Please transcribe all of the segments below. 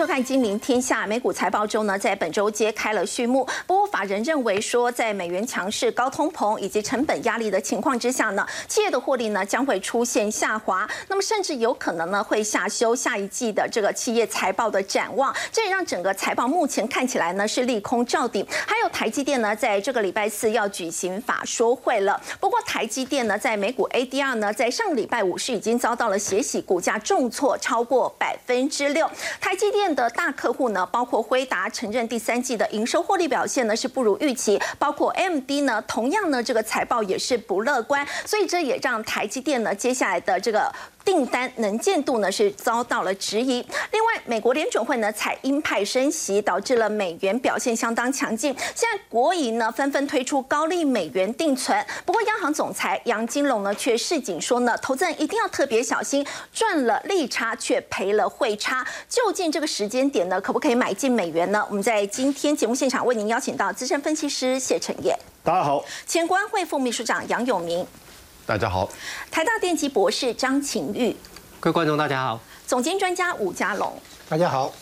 收看《金陵天下》美股财报周呢，在本周揭开了序幕。不过，法人认为说，在美元强势、高通膨以及成本压力的情况之下呢，企业的获利呢将会出现下滑，那么甚至有可能呢会下修下一季的这个企业财报的展望。这也让整个财报目前看起来呢是利空照顶。还有台积电呢，在这个礼拜四要举行法说会了。不过，台积电呢在美股 ADR 呢，在上个礼拜五是已经遭到了血洗，股价重挫超过百分之六。台积电的大客户呢，包括辉达，承认第三季的营收获利表现呢是不如预期，包括 MD 呢，同样呢这个财报也是不乐观，所以这也让台积电呢接下来的这个。订单能见度呢是遭到了质疑。另外，美国联准会呢采鹰派升息，导致了美元表现相当强劲。现在国营呢纷纷推出高利美元定存，不过央行总裁杨金龙呢却示警说呢，投资人一定要特别小心，赚了利差却赔了汇差。究竟这个时间点呢，可不可以买进美元呢？我们在今天节目现场为您邀请到资深分析师谢晨业，大家好；前国安会副秘书长杨永明。大家好，台大电机博士张晴玉，各位观众大家好，总监专家吴家龙，大家好。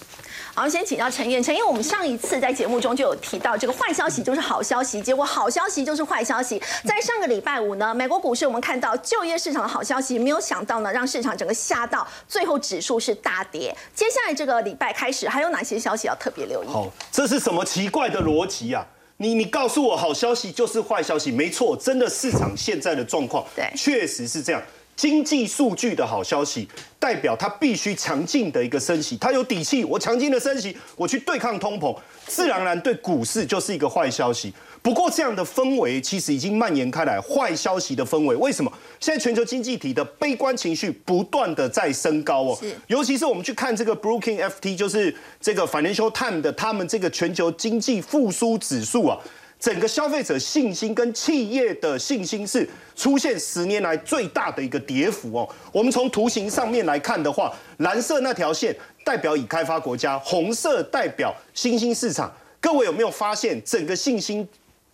好，先请教陈燕。陈燕，我们上一次在节目中就有提到，这个坏消息就是好消息，结果好消息就是坏消息。在上个礼拜五呢，美国股市我们看到就业市场的好消息，没有想到呢，让市场整个吓到，最后指数是大跌。接下来这个礼拜开始，还有哪些消息要特别留意？好，这是什么奇怪的逻辑啊？你你告诉我好消息就是坏消息，没错，真的市场现在的状况，对，确实是这样。经济数据的好消息，代表它必须强劲的一个升息，它有底气，我强劲的升息，我去对抗通膨，自然而然对股市就是一个坏消息。不过这样的氛围其实已经蔓延开来，坏消息的氛围，为什么？现在全球经济体的悲观情绪不断的在升高哦，尤其是我们去看这个 Brookings FT，就是这个 Financial Times 的他们这个全球经济复苏指数啊。整个消费者信心跟企业的信心是出现十年来最大的一个跌幅哦。我们从图形上面来看的话，蓝色那条线代表已开发国家，红色代表新兴市场。各位有没有发现，整个信心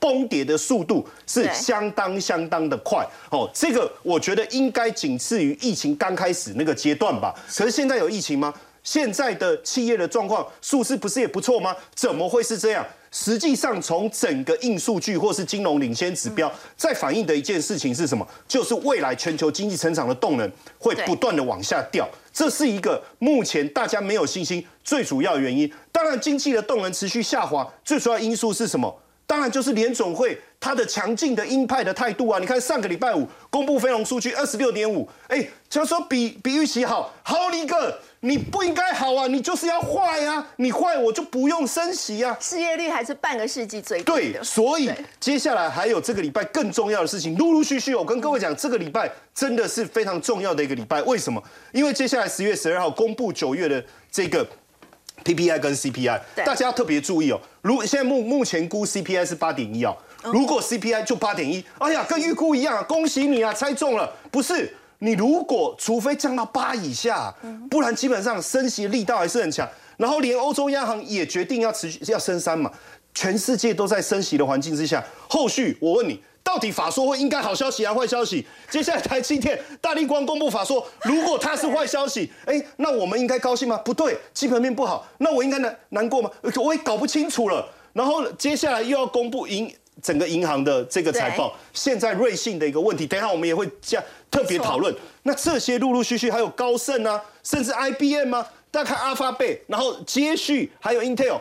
崩跌的速度是相当相当的快哦？这个我觉得应该仅次于疫情刚开始那个阶段吧。可是现在有疫情吗？现在的企业的状况数字不是也不错吗？怎么会是这样？实际上，从整个硬数据或是金融领先指标，在反映的一件事情是什么？就是未来全球经济成长的动能会不断的往下掉，这是一个目前大家没有信心最主要原因。当然，经济的动能持续下滑，最主要因素是什么？当然就是联总会它的强劲的鹰派的态度啊！你看上个礼拜五公布非农数据二十六点五，哎，就说比比预期好，好一个。你不应该好啊，你就是要坏呀！你坏我就不用升息啊。失业率还是半个世纪最低对，所以接下来还有这个礼拜更重要的事情，陆陆续续，我跟各位讲，这个礼拜真的是非常重要的一个礼拜。为什么？因为接下来十月十二号公布九月的这个 PPI 跟 CPI，大家要特别注意哦。如现在目目前估 CPI 是八点一哦，如果 CPI 就八点一，哎呀，跟预估一样，啊恭喜你啊，猜中了，不是？你如果除非降到八以下，不然基本上升息力道还是很强。然后连欧洲央行也决定要持续要升三嘛，全世界都在升息的环境之下，后续我问你，到底法说会应该好消息还是坏消息？接下来台积电、大力光公布法说，如果它是坏消息，哎，那我们应该高兴吗？不对，基本面不好，那我应该难难过吗？我也搞不清楚了。然后接下来又要公布银。整个银行的这个财报，现在瑞信的一个问题，等一下我们也会加特别讨论。那这些陆陆续续还有高盛啊，甚至 IBM 啊，大家看阿发贝，然后接续还有 Intel，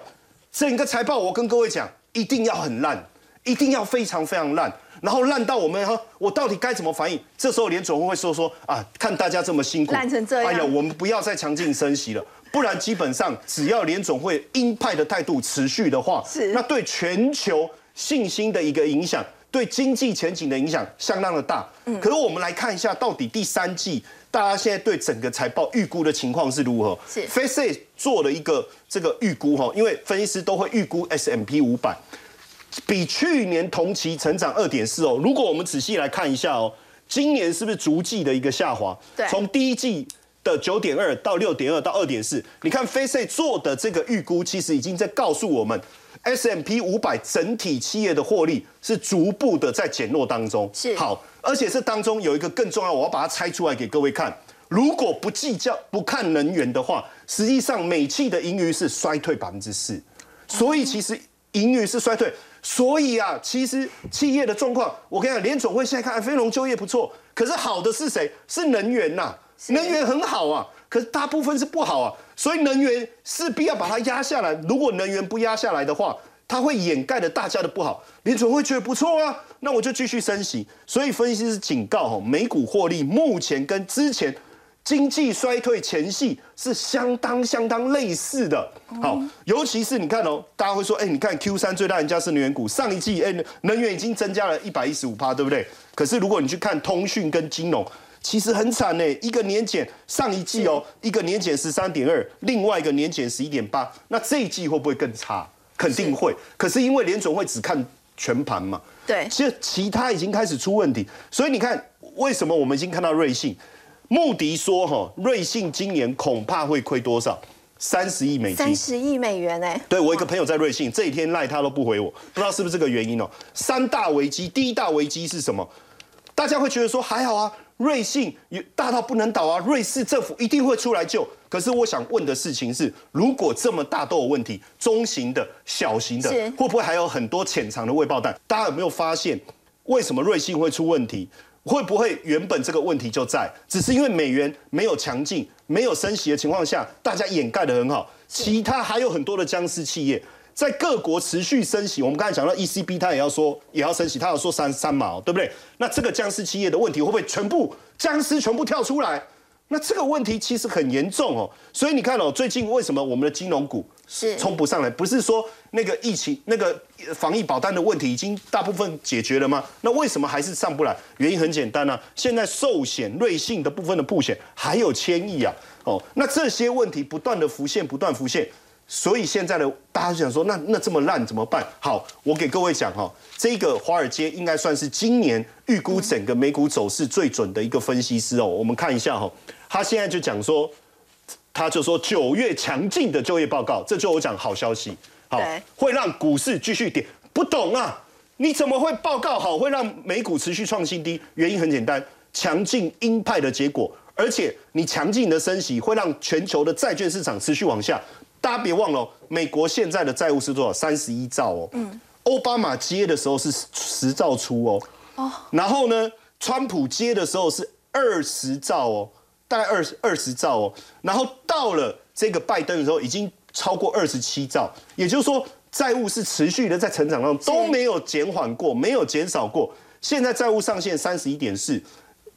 整个财报我跟各位讲，一定要很烂，一定要非常非常烂，然后烂到我们哈，我到底该怎么反应？这时候联总会会说说啊，看大家这么辛苦，烂成这样，哎呀，我们不要再强劲升息了，不然基本上只要联总会鹰派的态度持续的话，是那对全球。信心的一个影响，对经济前景的影响相当的大。嗯，可是我们来看一下，到底第三季大家现在对整个财报预估的情况是如何？是 f a c e 做了一个这个预估哈，因为分析师都会预估 S M P 五百比去年同期成长二点四哦。如果我们仔细来看一下哦，今年是不是逐季的一个下滑？对，从第一季的九点二到六点二到二点四，你看 f a c e 做的这个预估，其实已经在告诉我们。S M P 五百整体企业的获利是逐步的在减弱当中，是好，而且这当中有一个更重要，我要把它拆出来给各位看。如果不计较、不看能源的话实际上美企的盈余是衰退百分之四，所以其实盈余是衰退。所以啊，其实企业的状况，我跟你讲，联总会现在看飞龙就业不错，可是好的是谁？是能源呐，能源很好啊，可是大部分是不好啊，所以能源势必要把它压下来。如果能源不压下来的话，它会掩盖了大家的不好。联总会觉得不错啊，那我就继续升息。所以分析师警告哈，美股获利目前跟之前。经济衰退前夕是相当相当类似的，好，尤其是你看哦，大家会说，哎，你看 Q 三最大赢家是能源股，上一季哎能源已经增加了一百一十五趴，对不对？可是如果你去看通讯跟金融，其实很惨呢，一个年减上一季哦，一个年减十三点二，另外一个年减十一点八，那这一季会不会更差？肯定会。可是因为联总会只看全盘嘛，对，其实其他已经开始出问题，所以你看为什么我们已经看到瑞信。穆迪说：“哈，瑞信今年恐怕会亏多少？三十亿美金。三十亿美元哎！对我一个朋友在瑞信，这几天赖他都不回我，不知道是不是这个原因哦。三大危机，第一大危机是什么？大家会觉得说还好啊，瑞信大到不能倒啊，瑞士政府一定会出来救。可是我想问的事情是，如果这么大都有问题，中型的、小型的，会不会还有很多潜藏的未爆弹？大家有没有发现，为什么瑞信会出问题？”会不会原本这个问题就在，只是因为美元没有强劲、没有升息的情况下，大家掩盖的很好。其他还有很多的僵尸企业，在各国持续升息。我们刚才讲到 ECB，它也要说也要升息，它要说三三毛，对不对？那这个僵尸企业的问题会不会全部僵尸全部跳出来？那这个问题其实很严重哦。所以你看哦，最近为什么我们的金融股？是冲不上来，不是说那个疫情、那个防疫保单的问题已经大部分解决了吗？那为什么还是上不来？原因很简单啊，现在寿险、瑞信的部分的破险还有千亿啊，哦，那这些问题不断的浮现，不断浮现，所以现在的大家就想说，那那这么烂怎么办？好，我给各位讲哈，这个华尔街应该算是今年预估整个美股走势最准的一个分析师哦，我们看一下哈，他现在就讲说。他就说九月强劲的就业报告，这就我讲好消息，好会让股市继续跌。不懂啊？你怎么会报告好会让美股持续创新低？原因很简单，强劲鹰派的结果，而且你强劲的升息会让全球的债券市场持续往下。大家别忘了，美国现在的债务是多少？三十一兆哦。嗯。奥巴马接的时候是十兆出哦。哦。然后呢，川普接的时候是二十兆哦。大概二十二十兆哦，然后到了这个拜登的时候，已经超过二十七兆，也就是说债务是持续的在成长当中，都没有减缓过，没有减少过。现在债务上限三十一点四，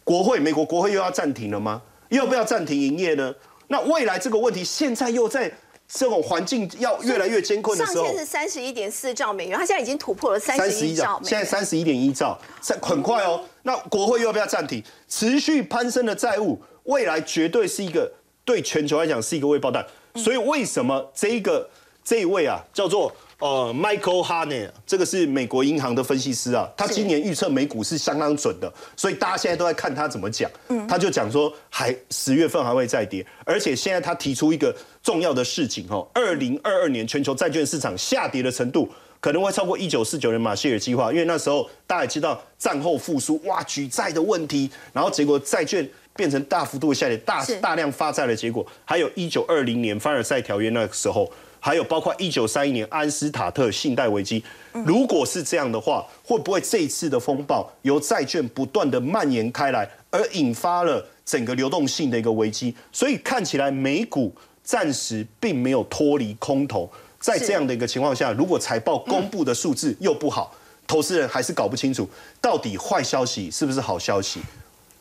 国会美国国会又要暂停了吗？要不要暂停营业呢？那未来这个问题现在又在这种环境要越来越艰困的时候，上限是三十一点四兆美元，它现在已经突破了三十一兆，现在三十一点一兆，很快哦。那国会又要不要暂停？持续攀升的债务。未来绝对是一个对全球来讲是一个未爆弹，所以为什么这一个这一位啊叫做呃 Michael Haney，这个是美国银行的分析师啊，他今年预测美股是相当准的，所以大家现在都在看他怎么讲，他就讲说还十月份还会再跌，而且现在他提出一个重要的事情哦，二零二二年全球债券市场下跌的程度可能会超过一九四九年马歇尔计划，因为那时候大家也知道战后复苏哇举债的问题，然后结果债券。变成大幅度下跌、大大量发债的结果，还有一九二零年凡尔赛条约那个时候，还有包括一九三一年安斯塔特信贷危机。如果是这样的话，会不会这一次的风暴由债券不断的蔓延开来，而引发了整个流动性的一个危机？所以看起来美股暂时并没有脱离空头。在这样的一个情况下，如果财报公布的数字又不好，投资人还是搞不清楚到底坏消息是不是好消息。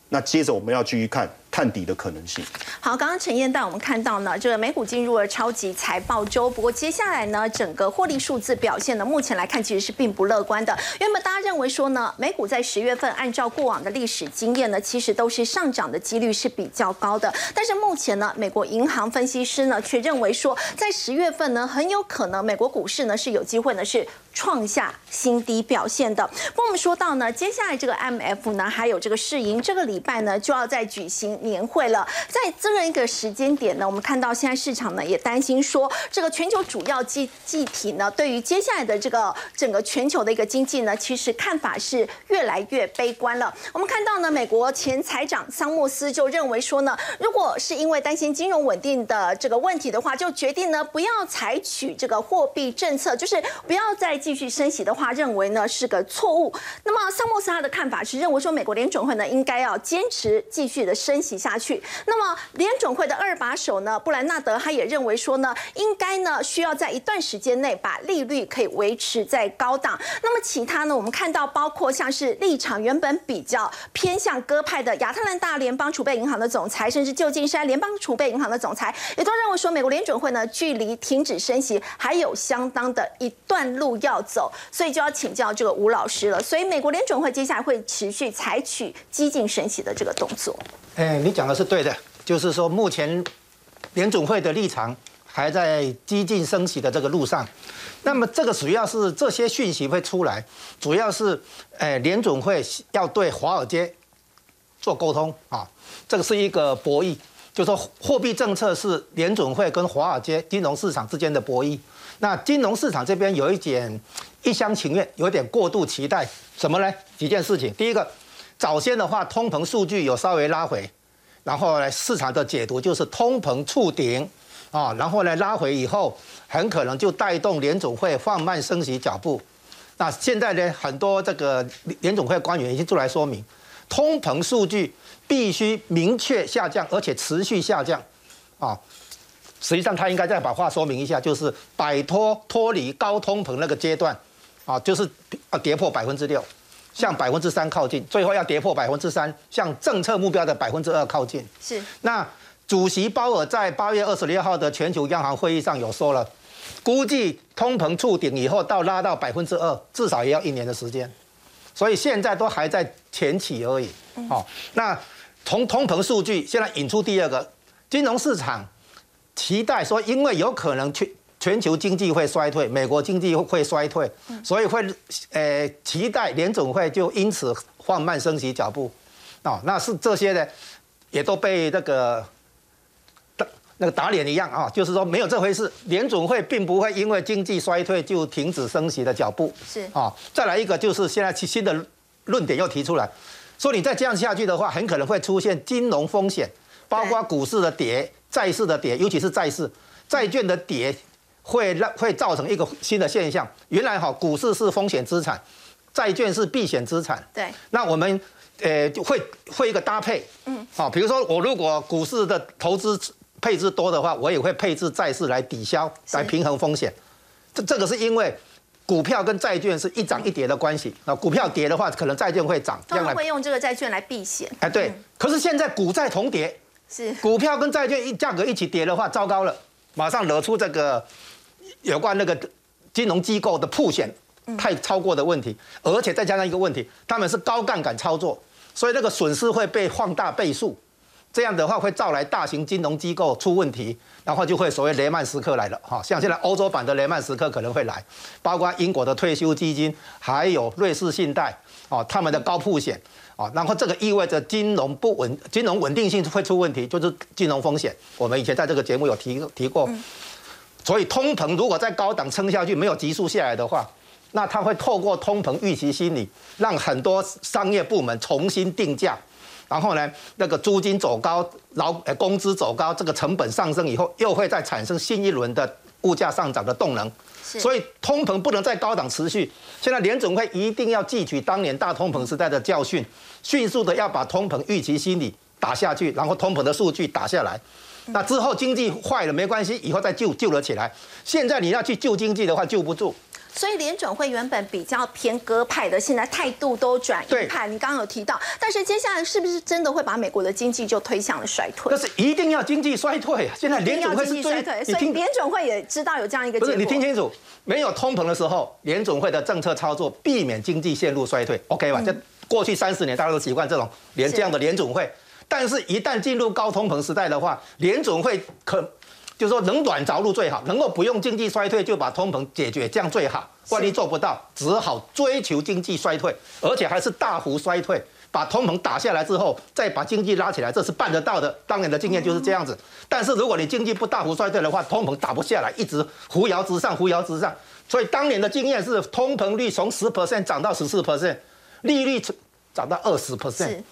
那接着我们要继续看探底的可能性。好，刚刚陈燕带我们看到呢，这个美股进入了超级财报周。不过接下来呢，整个获利数字表现呢，目前来看其实是并不乐观的。原本大家认为说呢，美股在十月份按照过往的历史经验呢，其实都是上涨的几率是比较高的。但是目前呢，美国银行分析师呢却认为说，在十月份呢，很有可能美国股市呢是有机会呢是。创下新低表现的。不过我们说到呢，接下来这个 M F 呢，还有这个世银，这个礼拜呢就要再举行年会了。在这样一个时间点呢，我们看到现在市场呢也担心说，这个全球主要经济体呢，对于接下来的这个整个全球的一个经济呢，其实看法是越来越悲观了。我们看到呢，美国前财长桑莫斯就认为说呢，如果是因为担心金融稳定的这个问题的话，就决定呢不要采取这个货币政策，就是不要再继续升息的话，认为呢是个错误。那么桑莫斯他的看法是认为说，美国联准会呢应该要坚持继续的升息下去。那么联准会的二把手呢布兰纳德他也认为说呢，应该呢需要在一段时间内把利率可以维持在高档。那么其他呢，我们看到包括像是立场原本比较偏向鸽派的亚特兰大联邦储备银行的总裁，甚至旧金山联邦储备银行的总裁，也都认为说，美国联准会呢距离停止升息还有相当的一段路要走。所以就要请教这个吴老师了。所以美国联准会接下来会持续采取激进升息的这个动作。哎，你讲的是对的，就是说目前联准会的立场还在激进升息的这个路上。那么这个主要是这些讯息会出来，主要是哎联准会要对华尔街做沟通啊，这个是一个博弈，就说货币政策是联准会跟华尔街金融市场之间的博弈。那金融市场这边有一点一厢情愿，有点过度期待什么呢？几件事情。第一个，早先的话，通膨数据有稍微拉回，然后呢，市场的解读就是通膨触顶啊，然后呢拉回以后，很可能就带动联总会放慢升息脚步。那现在呢，很多这个联总会官员已经出来说明，通膨数据必须明确下降，而且持续下降啊。实际上，他应该再把话说明一下，就是摆脱脱离高通膨那个阶段，啊，就是啊跌破百分之六，向百分之三靠近，最后要跌破百分之三，向政策目标的百分之二靠近。是。那主席鲍尔在八月二十六号的全球央行会议上有说了，估计通膨触顶以后到拉到百分之二，至少也要一年的时间，所以现在都还在前期而已。好，那从通膨数据现在引出第二个金融市场。期待说，因为有可能全全球经济会衰退，美国经济会衰退，所以会呃期待联总会就因此放慢升息脚步，哦，那是这些呢，也都被那个打那个打脸一样啊，就是说没有这回事，联总会并不会因为经济衰退就停止升息的脚步，是。啊，再来一个就是现在新的论点又提出来，说你再这样下去的话，很可能会出现金融风险，包括股市的跌。债市的跌，尤其是债市，债券的跌会让会造成一个新的现象。原来哈，股市是风险资产，债券是避险资产。对。那我们呃会会一个搭配，嗯，好，比如说我如果股市的投资配置多的话，我也会配置债市来抵消，来平衡风险。这这个是因为股票跟债券是一涨一跌的关系。那股票跌的话，可能债券会涨。他们会用这个债券来避险。哎，对。可是现在股债同跌。是股票跟债券一价格一起跌的话，糟糕了，马上惹出这个有关那个金融机构的破险太超过的问题，而且再加上一个问题，他们是高杠杆操作，所以那个损失会被放大倍数，这样的话会造来大型金融机构出问题，然后就会所谓雷曼时刻来了哈，像现在欧洲版的雷曼时刻可能会来，包括英国的退休基金，还有瑞士信贷哦，他们的高铺险。啊，然后这个意味着金融不稳，金融稳定性会出问题，就是金融风险。我们以前在这个节目有提提过，所以通膨如果在高档撑下去，没有急速下来的话，那它会透过通膨预期心理，让很多商业部门重新定价，然后呢，那个租金走高，劳呃工资走高，这个成本上升以后，又会再产生新一轮的物价上涨的动能。所以通膨不能在高档持续。现在联总会一定要汲取当年大通膨时代的教训，迅速的要把通膨预期心理打下去，然后通膨的数据打下来。那之后经济坏了没关系，以后再救救了起来。现在你要去救经济的话，救不住。所以联准会原本比较偏鸽派的，现在态度都转鹰派。你刚刚有提到，但是接下来是不是真的会把美国的经济就推向了衰退？那是一定要经济衰退啊！现在联准会是衰退，所以联准会也知道有这样一个。不是你听清楚，没有通膨的时候，联准会的政策操作避免经济陷入衰退，OK 吧？这过去三十年大家都习惯这种联这样的联准会，但是一旦进入高通膨时代的话，联总会可。就是说，能软着陆最好，能够不用经济衰退就把通膨解决，这样最好。万一做不到，只好追求经济衰退，而且还是大幅衰退，把通膨打下来之后，再把经济拉起来，这是办得到的。当年的经验就是这样子。但是如果你经济不大幅衰退的话，通膨打不下来，一直扶摇直上，扶摇直上。所以当年的经验是，通膨率从十 percent 涨到十四 percent，利率涨到二十 percent。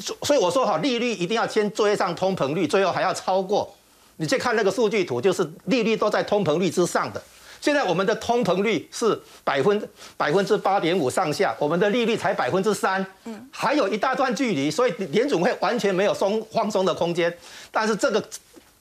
所以我说哈，利率一定要先追上通膨率，最后还要超过。你去看那个数据图，就是利率都在通膨率之上的。现在我们的通膨率是百分百分之八点五上下，我们的利率才百分之三，嗯，还有一大段距离，所以联总会完全没有松放松的空间。但是这个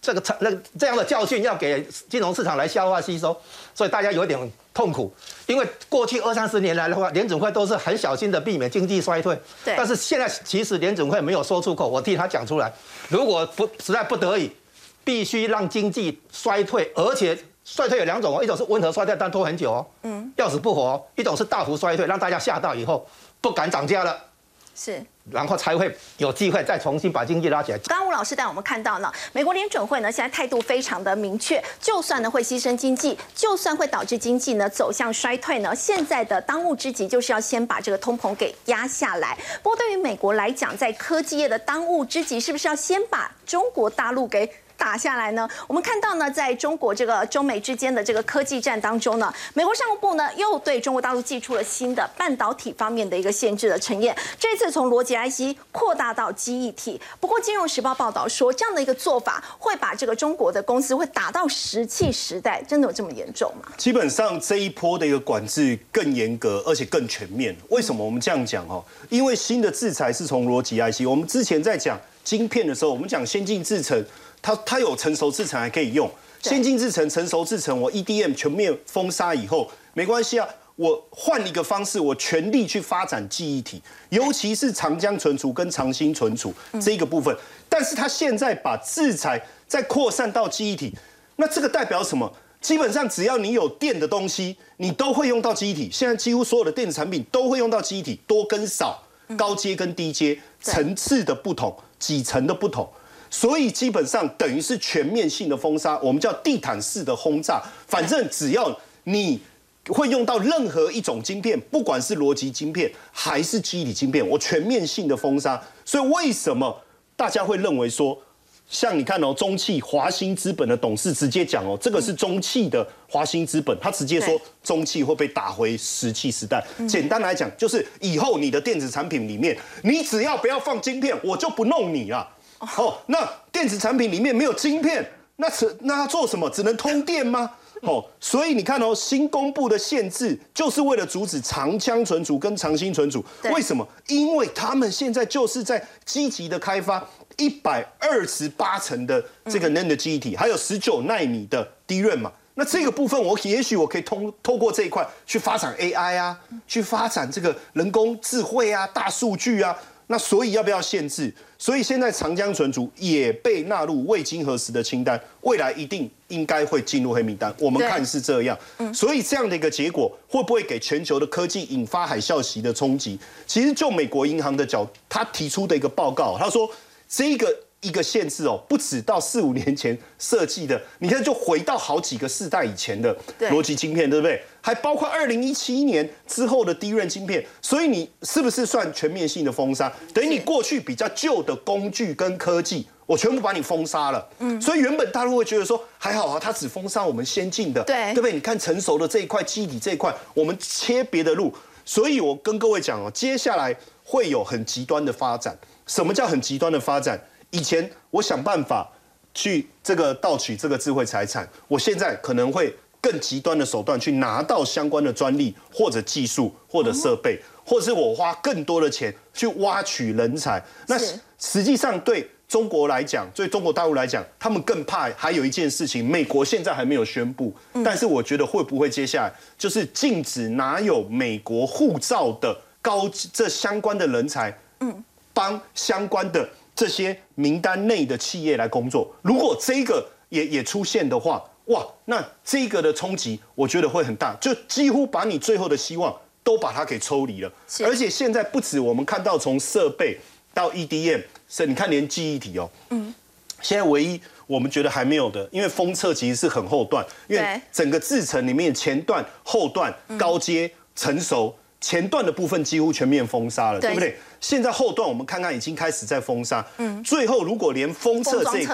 这个那这样的教训要给金融市场来消化吸收，所以大家有点痛苦。因为过去二三十年来的话，联总会都是很小心的避免经济衰退，对。但是现在其实联总会没有说出口，我替他讲出来，如果不实在不得已。必须让经济衰退，而且衰退有两种哦，一种是温和衰退，但拖很久哦，嗯，要死不活；一种是大幅衰退，让大家吓到以后不敢涨价了，是，然后才会有机会再重新把经济拉起来。刚刚吴老师带我们看到了，美国联准会呢现在态度非常的明确，就算呢会牺牲经济，就算会导致经济呢走向衰退呢，现在的当务之急就是要先把这个通膨给压下来。不过对于美国来讲，在科技业的当务之急，是不是要先把中国大陆给？打下来呢？我们看到呢，在中国这个中美之间的这个科技战当中呢，美国商务部呢又对中国大陆寄出了新的半导体方面的一个限制的陈验。这次从逻辑 IC 扩大到记忆体。不过，《金融时报》报道说，这样的一个做法会把这个中国的公司会打到石器时代，真的有这么严重吗？基本上这一波的一个管制更严格，而且更全面。为什么我们这样讲哦？因为新的制裁是从逻辑 IC。我们之前在讲晶片的时候，我们讲先进制程。它它有成熟制程还可以用，先进制程、成熟制程，我 EDM 全面封杀以后没关系啊，我换一个方式，我全力去发展记忆体，尤其是长江存储跟长兴存储这一个部分。但是它现在把制裁再扩散到记忆体，那这个代表什么？基本上只要你有电的东西，你都会用到记忆体。现在几乎所有的电子产品都会用到记忆体，多跟少，高阶跟低阶，层次的不同，几层的不同。所以基本上等于是全面性的封杀，我们叫地毯式的轰炸。反正只要你会用到任何一种晶片，不管是逻辑晶片还是基体晶片，我全面性的封杀。所以为什么大家会认为说，像你看哦，中汽华兴资本的董事直接讲哦，这个是中汽的华兴资本，他直接说中汽会被打回石器时代。简单来讲，就是以后你的电子产品里面，你只要不要放晶片，我就不弄你了。哦，那电子产品里面没有晶片，那是那它做什么？只能通电吗？哦，所以你看哦，新公布的限制就是为了阻止长枪存储跟长兴存储。为什么？因为他们现在就是在积极的开发一百二十八层的这个 NAND 的记忆体，还有十九纳米的低润嘛。那这个部分，我也许我可以通透过这一块去发展 AI 啊，去发展这个人工智慧啊、大数据啊。那所以要不要限制？所以现在长江存储也被纳入未经核实的清单，未来一定应该会进入黑名单。我们看是这样，所以这样的一个结果会不会给全球的科技引发海啸级的冲击？其实就美国银行的角，他提出的一个报告，他说这个。一个限制哦，不止到四五年前设计的，你看就回到好几个世代以前的逻辑晶片，对不对？还包括二零一七年之后的低润晶片，所以你是不是算全面性的封杀？等于你过去比较旧的工具跟科技，我全部把你封杀了。嗯，所以原本大陆会觉得说还好啊，它只封杀我们先进的，对，对不对？你看成熟的这一块基底这一块，我们切别的路。所以我跟各位讲哦，接下来会有很极端的发展。什么叫很极端的发展？以前我想办法去这个盗取这个智慧财产，我现在可能会更极端的手段去拿到相关的专利或者技术或者设备，或者是我花更多的钱去挖取人才。那实际上对中国来讲，对中国大陆来讲，他们更怕还有一件事情，美国现在还没有宣布，但是我觉得会不会接下来就是禁止拿有美国护照的高这相关的人才，嗯，帮相关的。这些名单内的企业来工作，如果这个也也出现的话，哇，那这个的冲击我觉得会很大，就几乎把你最后的希望都把它给抽离了。而且现在不止我们看到从设备到 EDM，是你看连记忆体哦，嗯，现在唯一我们觉得还没有的，因为封测其实是很后段，因为整个制程里面前段、后段、高阶、成熟。前段的部分几乎全面封杀了，对。对不对？现在后段我们看看已经开始在封杀，嗯，最后如果连封测这一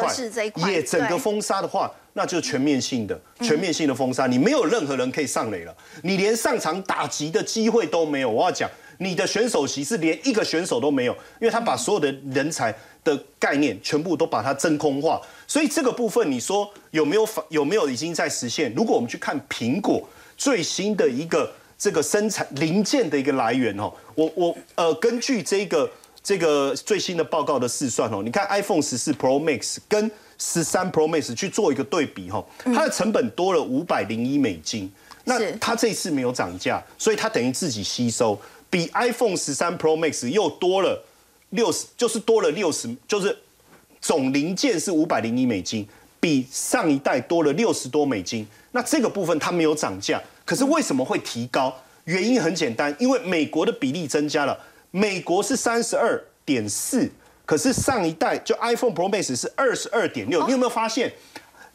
块也整个封杀的话，那就是全面性的、全面性的封杀，你没有任何人可以上垒了，你连上场打击的机会都没有。我要讲，你的选手席是连一个选手都没有，因为他把所有的人才的概念全部都把它真空化，所以这个部分你说有没有反有没有已经在实现？如果我们去看苹果最新的一个这个生产零件的一个来源哦，我我呃根据这个这个最新的报告的试算哦，你看 iPhone 十四 Pro Max 跟十三 Pro Max 去做一个对比哈，它的成本多了五百零一美金，那它这一次没有涨价，所以它等于自己吸收，比 iPhone 十三 Pro Max 又多了六十，就是多了六十，就是总零件是五百零一美金，比上一代多了六十多美金。那这个部分它没有涨价，可是为什么会提高？原因很简单，因为美国的比例增加了，美国是三十二点四，可是上一代就 iPhone Pro Max 是二十二点六。你有没有发现，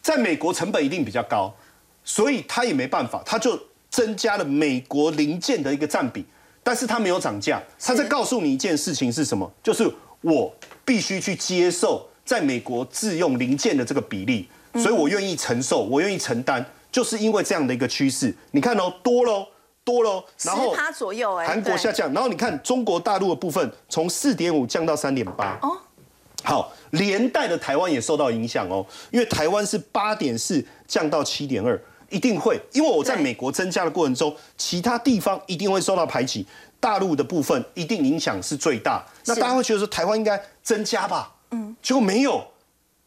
在美国成本一定比较高，所以它也没办法，它就增加了美国零件的一个占比，但是它没有涨价。它在告诉你一件事情是什么？就是我必须去接受在美国自用零件的这个比例，所以我愿意承受，我愿意承担，就是因为这样的一个趋势。你看哦，多喽，多喽，然后十趴左右哎，韩国下降，然后你看中国大陆的部分从四点五降到三点八。哦，好，连带的台湾也受到影响哦，因为台湾是八点四降到七点二，一定会，因为我在美国增加的过程中，其他地方一定会受到排挤，大陆的部分一定影响是最大。那大家会觉得说台湾应该增加吧？嗯，结果没有，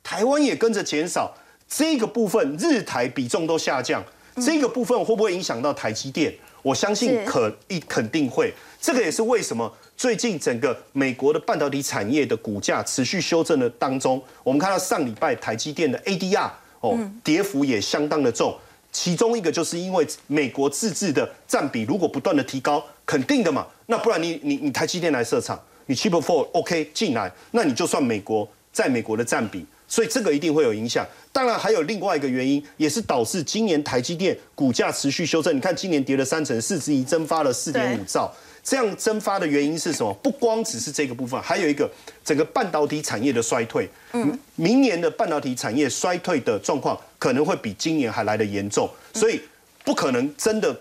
台湾也跟着减少，这个部分日台比重都下降，这个部分会不会影响到台积电？我相信可一肯定会，这个也是为什么最近整个美国的半导体产业的股价持续修正的当中，我们看到上礼拜台积电的 ADR 哦跌幅也相当的重，其中一个就是因为美国自制的占比如果不断的提高，肯定的嘛，那不然你你你台积电来设厂，你 Chip Four OK 进来，那你就算美国在美国的占比。所以这个一定会有影响。当然还有另外一个原因，也是导致今年台积电股价持续修正。你看今年跌了三成，市值已蒸发了四点五兆。这样蒸发的原因是什么？不光只是这个部分，还有一个整个半导体产业的衰退。嗯，明年的半导体产业衰退的状况可能会比今年还来得严重，所以不可能真的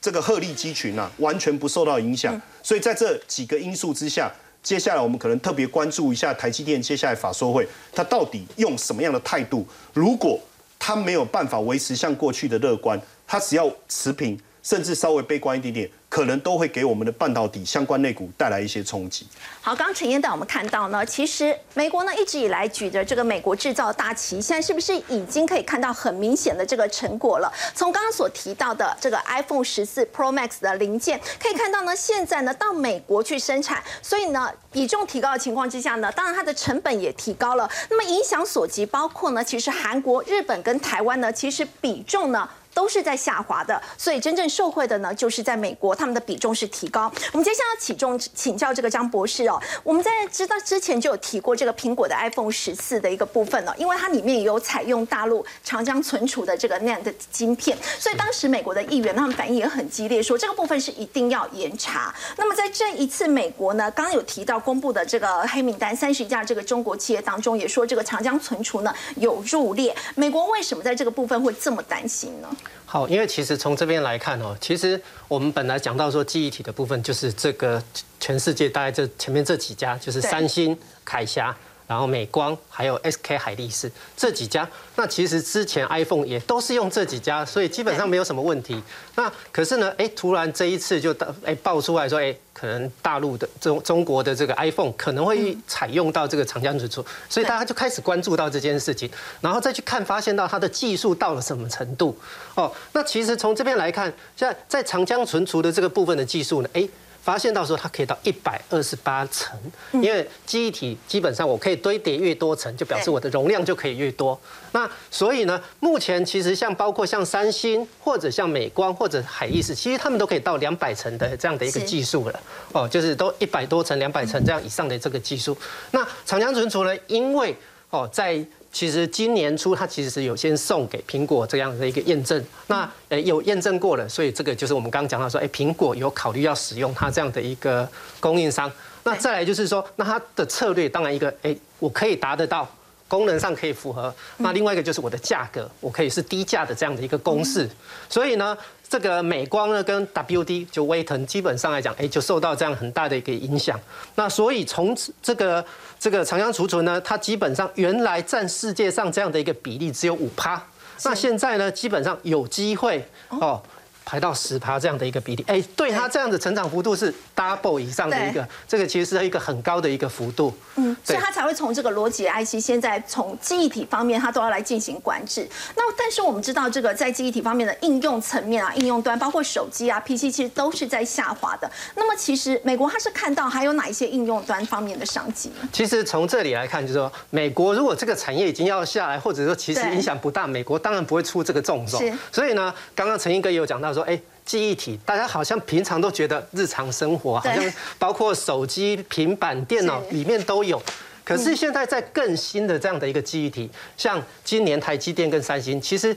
这个鹤立鸡群啊，完全不受到影响。所以在这几个因素之下，接下来我们可能特别关注一下台积电接下来法说会，他到底用什么样的态度？如果他没有办法维持像过去的乐观，他只要持平，甚至稍微悲观一点点，可能都会给我们的半导体相关类股带来一些冲击。好，刚刚陈燕带我们看到呢，其实美国呢一直以来举着这个美国制造大旗，现在是不是已经可以看到很明显的这个成果了？从刚刚所提到的这个 iPhone 十四 Pro Max 的零件，可以看到呢，现在呢到美国去生产，所以呢比重提高的情况之下呢，当然它的成本也提高了。那么影响所及，包括呢，其实韩国、日本跟台湾呢，其实比重呢。都是在下滑的，所以真正受惠的呢，就是在美国，他们的比重是提高。我们接下来起重请教这个张博士哦，我们在知道之前就有提过这个苹果的 iPhone 十四的一个部分了，因为它里面有采用大陆长江存储的这个 NAND 晶片，所以当时美国的议员他们反应也很激烈，说这个部分是一定要严查。那么在这一次美国呢，刚刚有提到公布的这个黑名单三十家这个中国企业当中，也说这个长江存储呢有入列，美国为什么在这个部分会这么担心呢？好，因为其实从这边来看哦，其实我们本来讲到说记忆体的部分，就是这个全世界大概这前面这几家，就是三星、凯霞。然后美光还有 SK 海力士这几家，那其实之前 iPhone 也都是用这几家，所以基本上没有什么问题。那可是呢，哎，突然这一次就哎爆出来说，哎，可能大陆的中中国的这个 iPhone 可能会采用到这个长江存储，所以大家就开始关注到这件事情，然后再去看，发现到它的技术到了什么程度。哦，那其实从这边来看，像在长江存储的这个部分的技术呢，哎。发现到说它可以到一百二十八层，因为记忆体基本上我可以堆叠越多层，就表示我的容量就可以越多。那所以呢，目前其实像包括像三星或者像美光或者海力士，其实他们都可以到两百层的这样的一个技术了。哦，就是都一百多层、两百层这样以上的这个技术。那长江存储呢，因为哦在其实今年初它其实是有先送给苹果这样的一个验证，那呃有验证过了，所以这个就是我们刚刚讲到说，哎，苹果有考虑要使用它这样的一个供应商。那再来就是说，那它的策略当然一个，哎，我可以达得到。功能上可以符合，那另外一个就是我的价格，我可以是低价的这样的一个公式。所以呢，这个美光呢跟 WD 就威腾基本上来讲，哎，就受到这样很大的一个影响。那所以从这个这个长江储存呢，它基本上原来占世界上这样的一个比例只有五趴，那现在呢，基本上有机会哦。排到十趴这样的一个比例，哎，对它这样的成长幅度是 double 以上的一个，这个其实是一个很高的一个幅度。嗯，所以它才会从这个逻辑 IC 现在从记忆体方面，它都要来进行管制。那但是我们知道，这个在记忆体方面的应用层面啊，应用端包括手机啊、PC，其实都是在下滑的。那么其实美国它是看到还有哪一些应用端方面的商机呢？其实从这里来看，就是说美国如果这个产业已经要下来，或者说其实影响不大，美国当然不会出这个重手。所以呢，刚刚陈英哥也有讲到说，哎。记忆体，大家好像平常都觉得日常生活好像包括手机、平板电脑里面都有，可是现在在更新的这样的一个记忆体，像今年台积电跟三星，其实。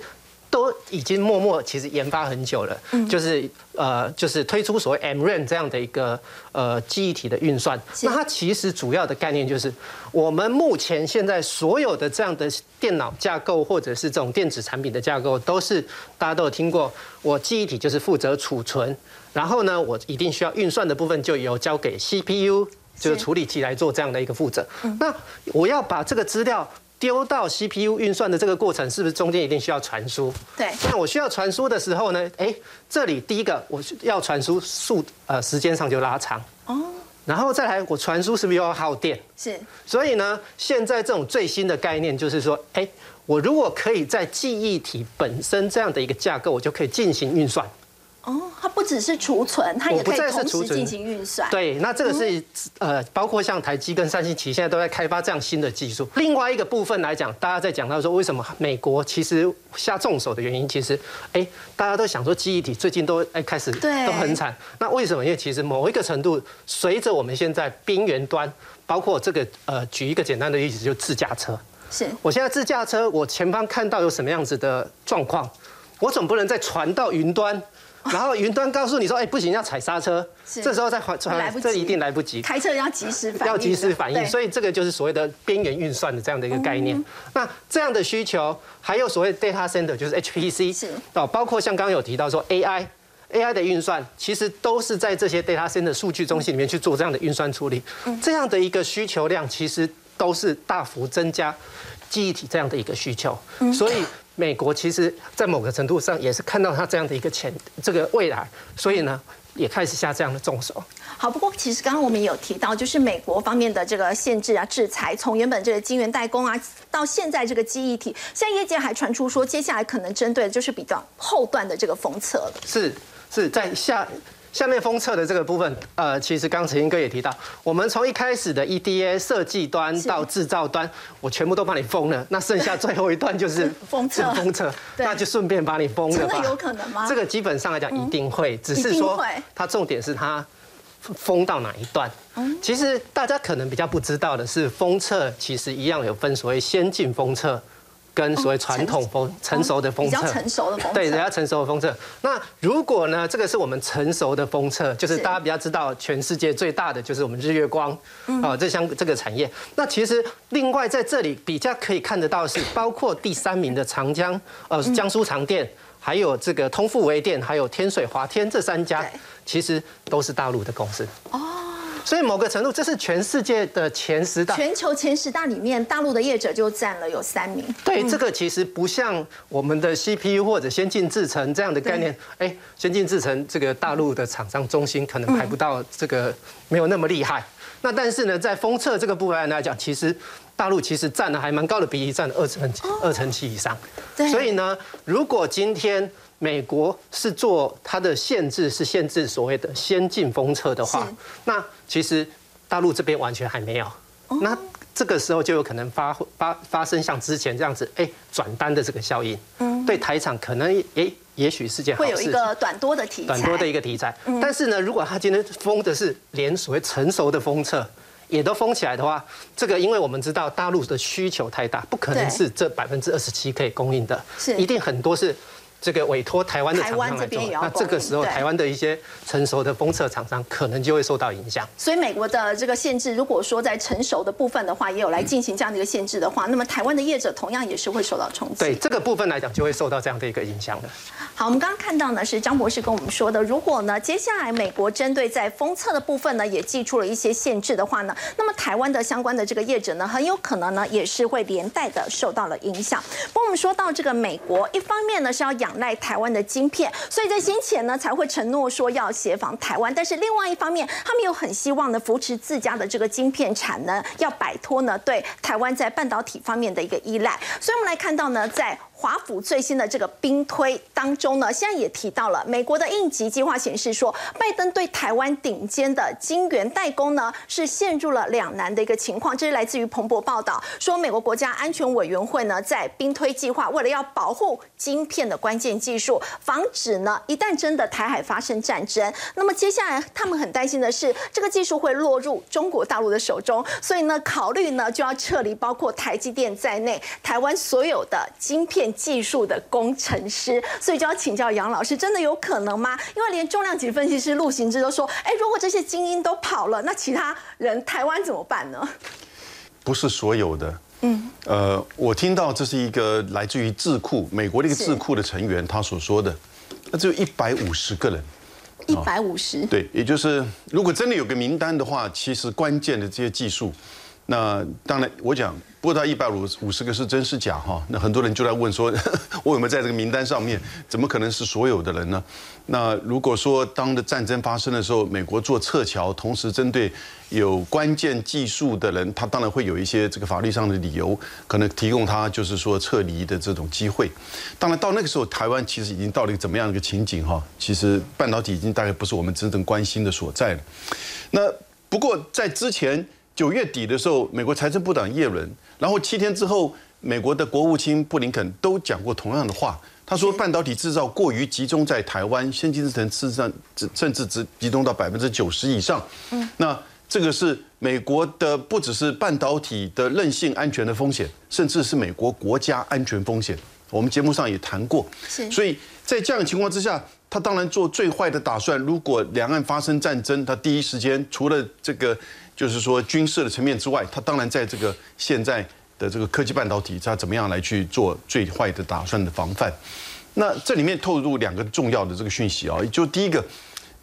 都已经默默其实研发很久了，就是呃就是推出所谓 MRAM 这样的一个呃记忆体的运算。那它其实主要的概念就是，我们目前现在所有的这样的电脑架构或者是这种电子产品的架构，都是大家都有听过，我记忆体就是负责储存，然后呢我一定需要运算的部分就由交给 CPU 就是处理器来做这样的一个负责。那我要把这个资料。丢到 CPU 运算的这个过程，是不是中间一定需要传输？对。那我需要传输的时候呢？哎，这里第一个我要传输速呃时间上就拉长哦。然后再来我传输是不是又要耗电？是。所以呢，现在这种最新的概念就是说，哎，我如果可以在记忆体本身这样的一个架构，我就可以进行运算。哦，它不只是储存，它也可以同时进行运算。对，那这个是呃，包括像台积跟三星，其实现在都在开发这样新的技术。另外一个部分来讲，大家在讲到说，为什么美国其实下重手的原因，其实哎，大家都想说记忆体最近都哎开始都很惨。那为什么？因为其实某一个程度，随着我们现在边缘端，包括这个呃，举一个简单的例子，就自驾车。是我现在自驾车，我前方看到有什么样子的状况，我总不能再传到云端。然后云端告诉你说，哎，不行，要踩刹车。这时候再传传，这一定来不及。开车要及时反应。要及时反应，所以这个就是所谓的边缘运算的这样的一个概念。那这样的需求，还有所谓 data center，就是 HPC。是。哦，包括像刚刚有提到说 AI，AI 的运算，其实都是在这些 data center 数据中心里面去做这样的运算处理。这样的一个需求量，其实都是大幅增加记忆体这样的一个需求。所以。美国其实，在某个程度上也是看到它这样的一个前这个未来，所以呢，也开始下这样的重手。好，不过其实刚刚我们有提到，就是美国方面的这个限制啊、制裁，从原本这个晶圆代工啊，到现在这个记忆体，现在业界还传出说，接下来可能针对的就是比较后段的这个封测了。是是在下。下面封测的这个部分，呃，其实刚陈英哥也提到，我们从一开始的 EDA 设计端到制造端，我全部都帮你封了，那剩下最后一段就是 封测，封测，那就顺便把你封了吧。真的有可能吗？这个基本上来讲一定会，只是说它重点是它封到哪一段。其实大家可能比较不知道的是，封测其实一样有分所谓先进封测。跟所谓传统封成熟的封测，比较成熟的封测，对，比较成熟的封测。那如果呢，这个是我们成熟的封测，就是大家比较知道，全世界最大的就是我们日月光，啊，这相这个产业。那其实另外在这里比较可以看得到是，包括第三名的长江，呃，江苏长电，还有这个通富微电，还有天水华天这三家，其实都是大陆的公司。哦。所以某个程度，这是全世界的前十大，全球前十大里面，大陆的业者就占了有三名。对，这个其实不像我们的 CPU 或者先进制程这样的概念。哎，先进制程这个大陆的厂商中心可能排不到这个，没有那么厉害。那但是呢，在封测这个部分来讲，其实大陆其实占了还蛮高的比例，占了二成二成七以上。所以呢，如果今天美国是做它的限制，是限制所谓的先进封测的话，那其实大陆这边完全还没有。那这个时候就有可能发发发生像之前这样子，哎，转单的这个效应。嗯，对台厂可能也也许是件好事。会有一个短多的题材。短多的一个题材。但是呢，如果他今天封的是连所谓成熟的封测。也都封起来的话，这个因为我们知道大陆的需求太大，不可能是这百分之二十七可以供应的，是一定很多是。这个委托台湾的厂商来做那这个时候台湾的一些成熟的封测厂商可能就会受到影响。所以美国的这个限制，如果说在成熟的部分的话，也有来进行这样的一个限制的话，那么台湾的业者同样也是会受到冲击。对这个部分来讲，就会受到这样的一个影响的。好，我们刚刚看到呢，是张博士跟我们说的，如果呢，接下来美国针对在封测的部分呢，也寄出了一些限制的话呢，那么台湾的相关的这个业者呢，很有可能呢，也是会连带的受到了影响。不过我们说到这个美国，一方面呢是要仰赖台湾的晶片，所以在先前呢才会承诺说要协防台湾，但是另外一方面，他们又很希望呢扶持自家的这个晶片产能，要摆脱呢对台湾在半导体方面的一个依赖。所以我们来看到呢，在华府最新的这个兵推当中呢，现在也提到了美国的应急计划显示说，拜登对台湾顶尖的晶圆代工呢是陷入了两难的一个情况。这是来自于彭博报道说，美国国家安全委员会呢在兵推计划为了要保护晶片的关键技术，防止呢一旦真的台海发生战争，那么接下来他们很担心的是这个技术会落入中国大陆的手中，所以呢考虑呢就要撤离包括台积电在内台湾所有的晶片技术的工程师，所以就要请教杨老师，真的有可能吗？因为连重量级分析师陆行之都说，哎，如果这些精英都跑了，那其他人台湾怎么办呢？不是所有的。嗯，呃，我听到这是一个来自于智库，美国的一个智库的成员他所说的，那只有一百五十个人。一百五十，对，也就是如果真的有个名单的话，其实关键的这些技术，那当然我讲不知道一百五五十个是真是假哈，那很多人就在问说，我有没有在这个名单上面？怎么可能是所有的人呢？那如果说当的战争发生的时候，美国做撤侨，同时针对有关键技术的人，他当然会有一些这个法律上的理由，可能提供他就是说撤离的这种机会。当然到那个时候，台湾其实已经到了一个怎么样的一个情景哈？其实半导体已经大概不是我们真正关心的所在了。那不过在之前九月底的时候，美国财政部长耶伦，然后七天之后，美国的国务卿布林肯都讲过同样的话。他说，半导体制造过于集中在台湾，先进制程事实上甚至只集中到百分之九十以上。嗯，那这个是美国的不只是半导体的韧性安全的风险，甚至是美国国家安全风险。我们节目上也谈过。是所以在这样的情况之下，他当然做最坏的打算。如果两岸发生战争，他第一时间除了这个就是说军事的层面之外，它当然在这个现在的这个科技半导体，它怎么样来去做最坏的打算的防范。那这里面透露两个重要的这个讯息啊，就第一个，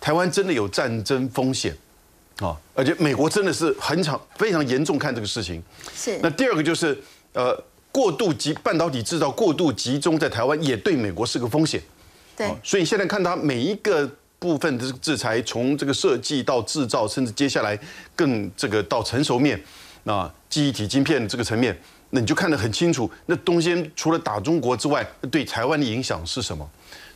台湾真的有战争风险啊，而且美国真的是很常非常严重看这个事情。是那第二个就是呃，过度集半导体制造过度集中在台湾，也对美国是个风险。对哦，所以现在看它每一个部分的制裁，从这个设计到制造，甚至接下来更这个到成熟面，那记忆体晶片这个层面，那你就看得很清楚。那东西除了打中国之外，对台湾的影响是什么？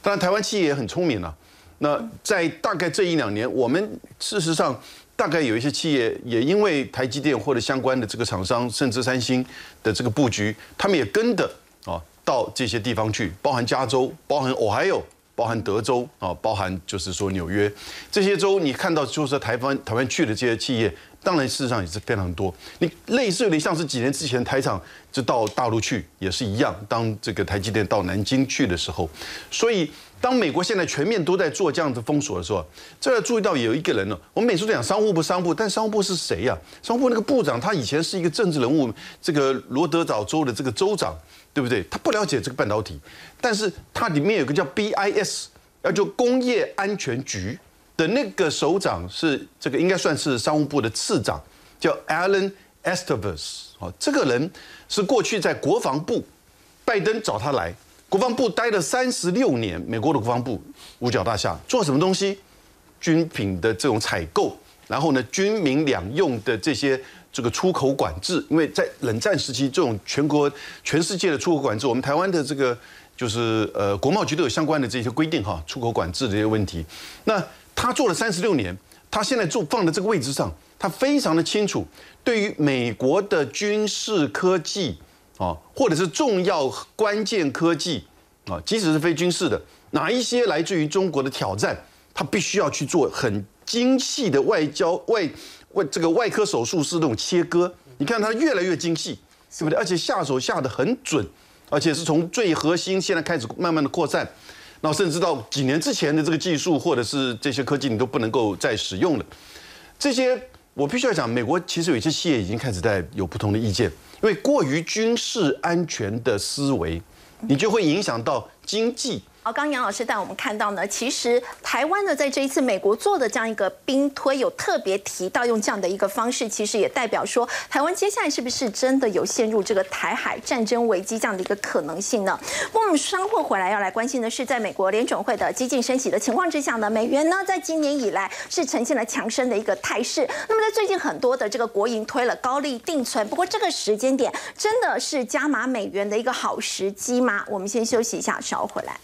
当然，台湾企业也很聪明啊。那在大概这一两年，我们事实上大概有一些企业也因为台积电或者相关的这个厂商，甚至三星的这个布局，他们也跟着啊到这些地方去，包含加州，包含 Ohio。包含德州啊，包含就是说纽约。这些州，你看到就是台湾台湾去的这些企业，当然事实上也是非常多。你类似有点像是几年之前台厂就到大陆去也是一样，当这个台积电到南京去的时候，所以当美国现在全面都在做这样子封锁的时候，这要注意到有一个人呢，我们每次都讲商务部商务部，但商务部是谁呀、商务部那个部长他以前是一个政治人物，这个罗德岛州的这个州长。对不对？他不了解这个半导体，但是它里面有个叫 BIS，要就工业安全局的那个首长是这个应该算是商务部的次长，叫 Alan Estevez。哦，这个人是过去在国防部，拜登找他来，国防部待了三十六年，美国的国防部五角大厦做什么东西？军品的这种采购，然后呢，军民两用的这些。这个出口管制，因为在冷战时期，这种全国、全世界的出口管制，我们台湾的这个就是呃国贸局都有相关的这些规定哈，出口管制这些问题。那他做了三十六年，他现在做放在这个位置上，他非常的清楚，对于美国的军事科技啊，或者是重要关键科技啊，即使是非军事的，哪一些来自于中国的挑战，他必须要去做很精细的外交外外这个外科手术是那种切割，你看他越来越精细，对不对？而且下手下的很准，而且是从最核心现在开始慢慢的扩散，那甚至到几年之前的这个技术或者是这些科技你都不能够再使用了。这些我必须要讲，美国其实有一些企业已经开始在有不同的意见，因为过于军事安全的思维，你就会影响到经济。好，刚杨老师带我们看到呢，其实台湾呢在这一次美国做的这样一个兵推，有特别提到用这样的一个方式，其实也代表说台湾接下来是不是真的有陷入这个台海战争危机这样的一个可能性呢？我们稍后回来要来关心的是，在美国联准会的激进升息的情况之下呢，美元呢在今年以来是呈现了强升的一个态势。那么在最近很多的这个国营推了高利定存，不过这个时间点真的是加码美元的一个好时机吗？我们先休息一下，稍后回来。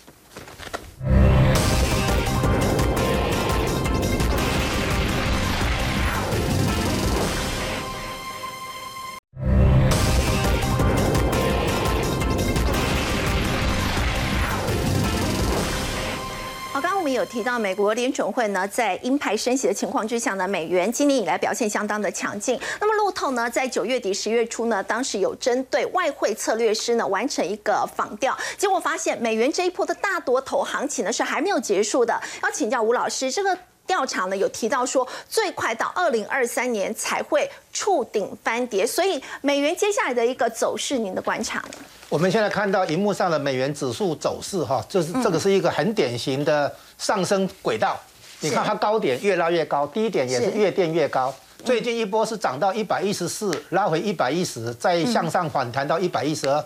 有提到，美国联准会呢，在鹰派升息的情况之下呢，美元今年以来表现相当的强劲。那么路透呢，在九月底、十月初呢，当时有针对外汇策略师呢完成一个访调，结果发现美元这一波的大多头行情呢是还没有结束的。要请教吴老师，这个调查呢有提到说，最快到二零二三年才会触顶翻跌，所以美元接下来的一个走势，您的观察呢？我们现在看到荧幕上的美元指数走势，哈，就是这个是一个很典型的上升轨道。你看它高点越拉越高，低点也是越垫越高。最近一波是涨到一百一十四，拉回一百一十，再向上反弹到一百一十二。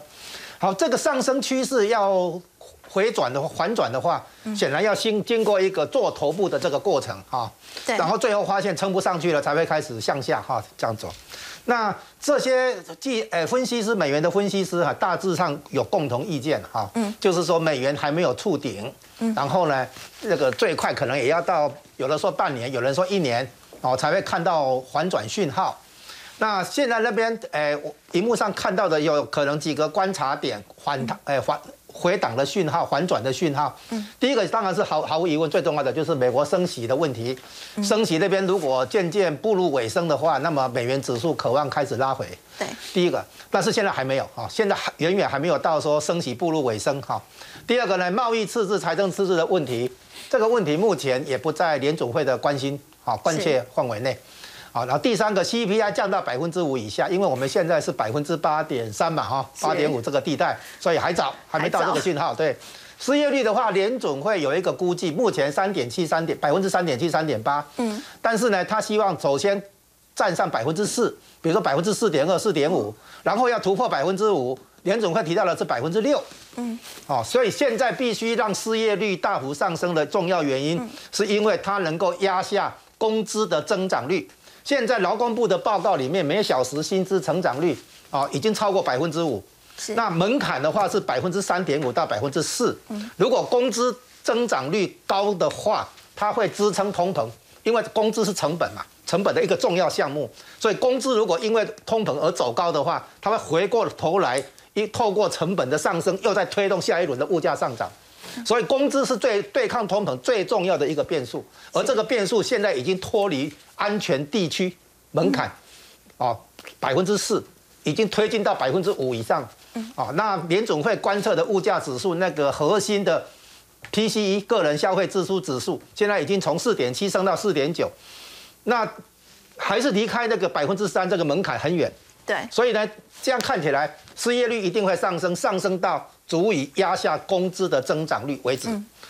好，这个上升趋势要回转的话，反转的话，显然要经经过一个做头部的这个过程哈。对然后最后发现撑不上去了，才会开始向下哈这样走。那这些记呃分析师，美元的分析师哈，大致上有共同意见哈，嗯，就是说美元还没有触顶，嗯，然后呢，这个最快可能也要到，有的说半年，有人说一年，哦，才会看到反转讯号。那现在那边，呃，我荧幕上看到的有可能几个观察点，反弹，呃，反回档的讯号，反转的讯号。嗯，第一个当然是毫毫无疑问最重要的就是美国升息的问题，升息那边如果渐渐步入尾声的话，那么美元指数渴望开始拉回。对，第一个，但是现在还没有啊，现在还远远还没有到说升息步入尾声哈。第二个呢，贸易赤字、财政赤字的问题，这个问题目前也不在联总会的关心啊关切范围内。好，然后第三个 CPI 降到百分之五以下，因为我们现在是百分之八点三嘛，哈，八点五这个地带，所以还早，还没到这个讯号。对，失业率的话，联总会有一个估计，目前三点七、三点百分之三点七、三点八，嗯，但是呢，他希望首先站上百分之四，比如说百分之四点二、四点五，然后要突破百分之五。联总会提到的是百分之六，嗯，哦，所以现在必须让失业率大幅上升的重要原因，是因为它能够压下工资的增长率。现在劳工部的报告里面，每小时薪资成长率啊、已经超过百分之五。那门槛的话是百分之三点五到百分之四。如果工资增长率高的话，它会支撑通膨，因为工资是成本嘛，成本的一个重要项目。所以工资如果因为通膨而走高的话，它会回过头来一透过成本的上升，又在推动下一轮的物价上涨。所以工资是最对抗通膨最重要的一个变数，而这个变数现在已经脱离安全地区门槛，哦，百分之四已经推进到百分之五以上，哦，那联总会观测的物价指数那个核心的 PCE 个人消费支出指数，现在已经从四点七升到四点九，那还是离开那个百分之三这个门槛很远。对，所以呢，这样看起来失业率一定会上升，上升到足以压下工资的增长率为止。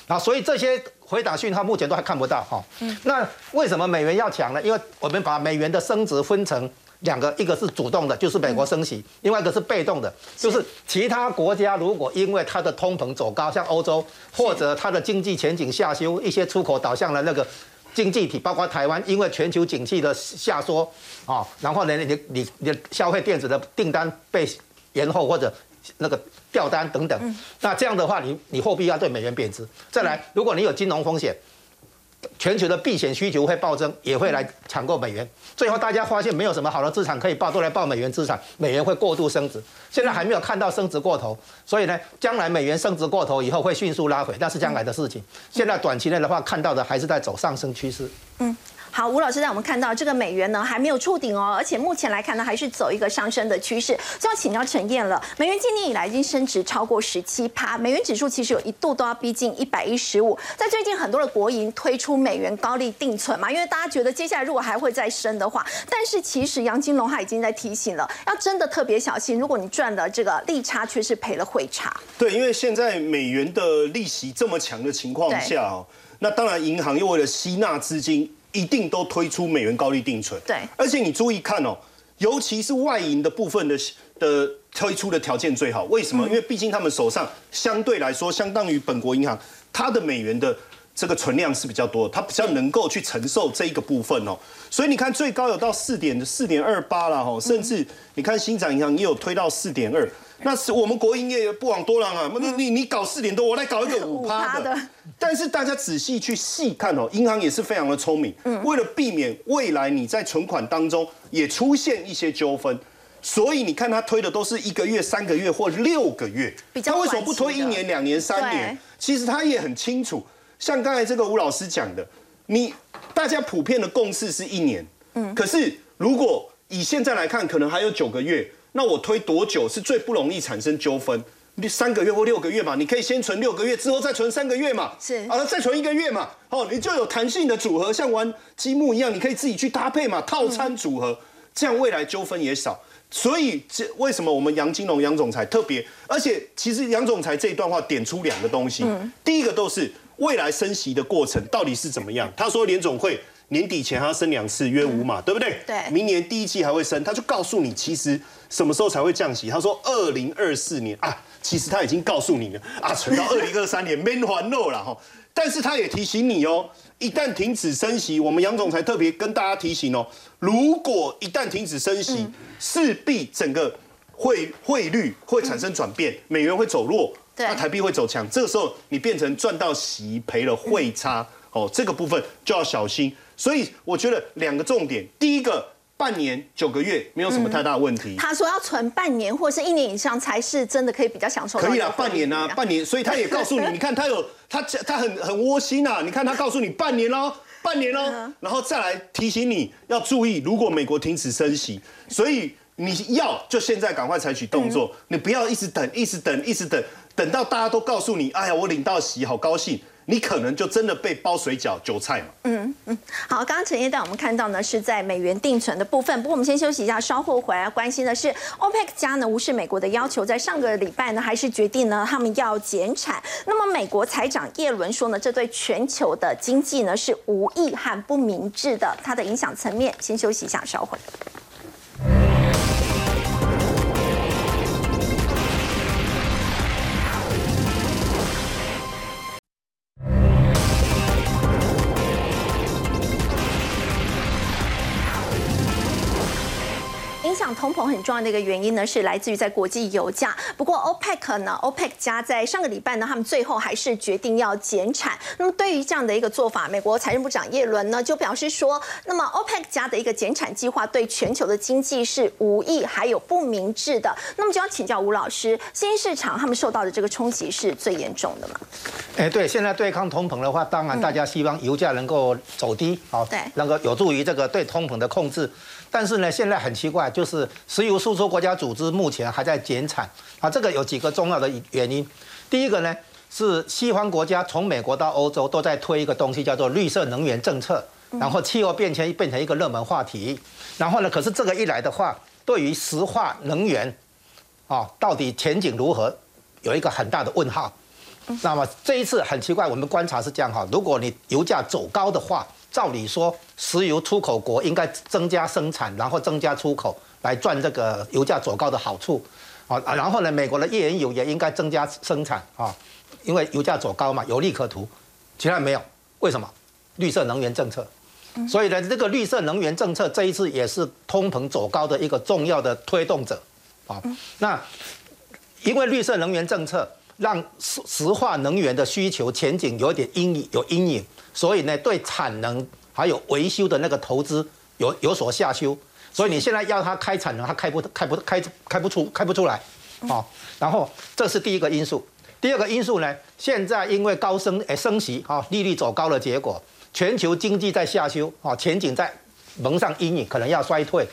啊，所以这些回档讯号目前都还看不到哈。那为什么美元要强呢？因为我们把美元的升值分成两个，一个是主动的，就是美国升息；另外一个是被动的，就是其他国家如果因为它的通膨走高，像欧洲或者它的经济前景下修，一些出口导向的那个。经济体包括台湾，因为全球景气的下缩啊，然后呢，你你你消费电子的订单被延后或者那个掉单等等，那这样的话，你你货币要对美元贬值。再来，如果你有金融风险，全球的避险需求会暴增，也会来抢购美元。最后大家发现没有什么好的资产可以报，都来报美元资产，美元会过度升值。现在还没有看到升值过头，所以呢，将来美元升值过头以后会迅速拉回，那是将来的事情。现在短期内的话，看到的还是在走上升趋势。嗯，好，吴老师让我们看到这个美元呢还没有触顶哦，而且目前来看呢还是走一个上升的趋势。就要请教陈燕了，美元今年以来已经升值超过十七趴，美元指数其实有一度都要逼近一百一十五。在最近很多的国营推出美元高利定存嘛，因为大家觉得接下来如果还会再升的话，但是其实杨金龙他已经在提醒了，要真的特别小心，如果你赚了这个利差，却是赔了汇差。对，因为现在美元的利息这么强的情况下哦，那当然银行又为了吸纳资金，一定都推出美元高利定存。对，而且你注意看哦，尤其是外银的部分的的推出的条件最好。为什么？因为毕竟他们手上相对来说，相当于本国银行，它的美元的这个存量是比较多，它比较能够去承受这一个部分哦。所以你看，最高有到四点四点二八了哈，甚至你看新展银行也有推到四点二。那是我们国营业不枉多让啊！你你你搞四点多，我来搞一个 五趴的。但是大家仔细去细看哦，银行也是非常的聪明，为了避免未来你在存款当中也出现一些纠纷，所以你看他推的都是一个月、三个月或六个月。他为什么不推一年、两年、三年？其实他也很清楚，像刚才这个吴老师讲的，你大家普遍的共识是一年，嗯，可是如果以现在来看，可能还有九个月。那我推多久是最不容易产生纠纷？你三个月或六个月嘛，你可以先存六个月，之后再存三个月嘛，是，啊，再存一个月嘛，哦，你就有弹性的组合，像玩积木一样，你可以自己去搭配嘛，套餐组合，这样未来纠纷也少。所以这为什么我们杨金龙杨总裁特别，而且其实杨总裁这一段话点出两个东西，第一个都是未来升息的过程到底是怎么样？他说联总会。年底前还要升两次，约五码，对不对？对。明年第一季还会升，他就告诉你，其实什么时候才会降息？他说二零二四年啊，其实他已经告诉你了啊，存到二零二三年没还漏了哈。但是他也提醒你哦，一旦停止升息，我们杨总裁特别跟大家提醒哦，如果一旦停止升息，势必整个汇汇率会产生转变，美元会走弱，那台币会走强，这个时候你变成赚到息赔了汇差哦，这个部分就要小心。所以我觉得两个重点，第一个半年九个月没有什么太大问题。他说要存半年或是一年以上才是真的可以比较享受。可以啊，半年啊，半年。所以他也告诉你，你看他有他他很很窝心啊。你看他告诉你半年喽，半年喽，然后再来提醒你要注意，如果美国停止升息，所以你要就现在赶快采取动作，你不要一直等，一直等，一直等，等到大家都告诉你，哎呀，我领到息，好高兴。你可能就真的被包水饺、韭菜嘛？嗯嗯，好，刚刚陈业带我们看到呢，是在美元定存的部分。不过我们先休息一下，稍后回来关心的是，OPEC 加呢无视美国的要求，在上个礼拜呢还是决定呢他们要减产。那么美国财长耶伦说呢，这对全球的经济呢是无益和不明智的，它的影响层面。先休息一下，稍后。很重要的一个原因呢，是来自于在国际油价。不过 OPEC 呢，OPEC 加在上个礼拜呢，他们最后还是决定要减产。那么对于这样的一个做法，美国财政部长耶伦呢就表示说，那么 OPEC 加的一个减产计划对全球的经济是无益还有不明智的。那么就要请教吴老师，新兴市场他们受到的这个冲击是最严重的吗？哎，对，现在对抗通膨的话，当然大家希望油价能够走低，好，对，能够有助于这个对通膨的控制。但是呢，现在很奇怪，就是石油输出国家组织目前还在减产啊。这个有几个重要的原因。第一个呢，是西方国家从美国到欧洲都在推一个东西，叫做绿色能源政策。然后气候变迁变成一个热门话题。然后呢，可是这个一来的话，对于石化能源啊，到底前景如何，有一个很大的问号。那么这一次很奇怪，我们观察是这样哈，如果你油价走高的话。照理说，石油出口国应该增加生产，然后增加出口，来赚这个油价走高的好处，啊，然后呢，美国的页岩油也应该增加生产啊，因为油价走高嘛，有利可图。其他没有，为什么？绿色能源政策。所以呢，这个绿色能源政策这一次也是通膨走高的一个重要的推动者，啊，那因为绿色能源政策让石石化能源的需求前景有点阴影，有阴影。所以呢，对产能还有维修的那个投资有有所下修，所以你现在要它开产能，它开不开不开开不出开不出来，哦，然后这是第一个因素。第二个因素呢，现在因为高升诶升息啊，利率走高的结果，全球经济在下修啊，前景在蒙上阴影，可能要衰退。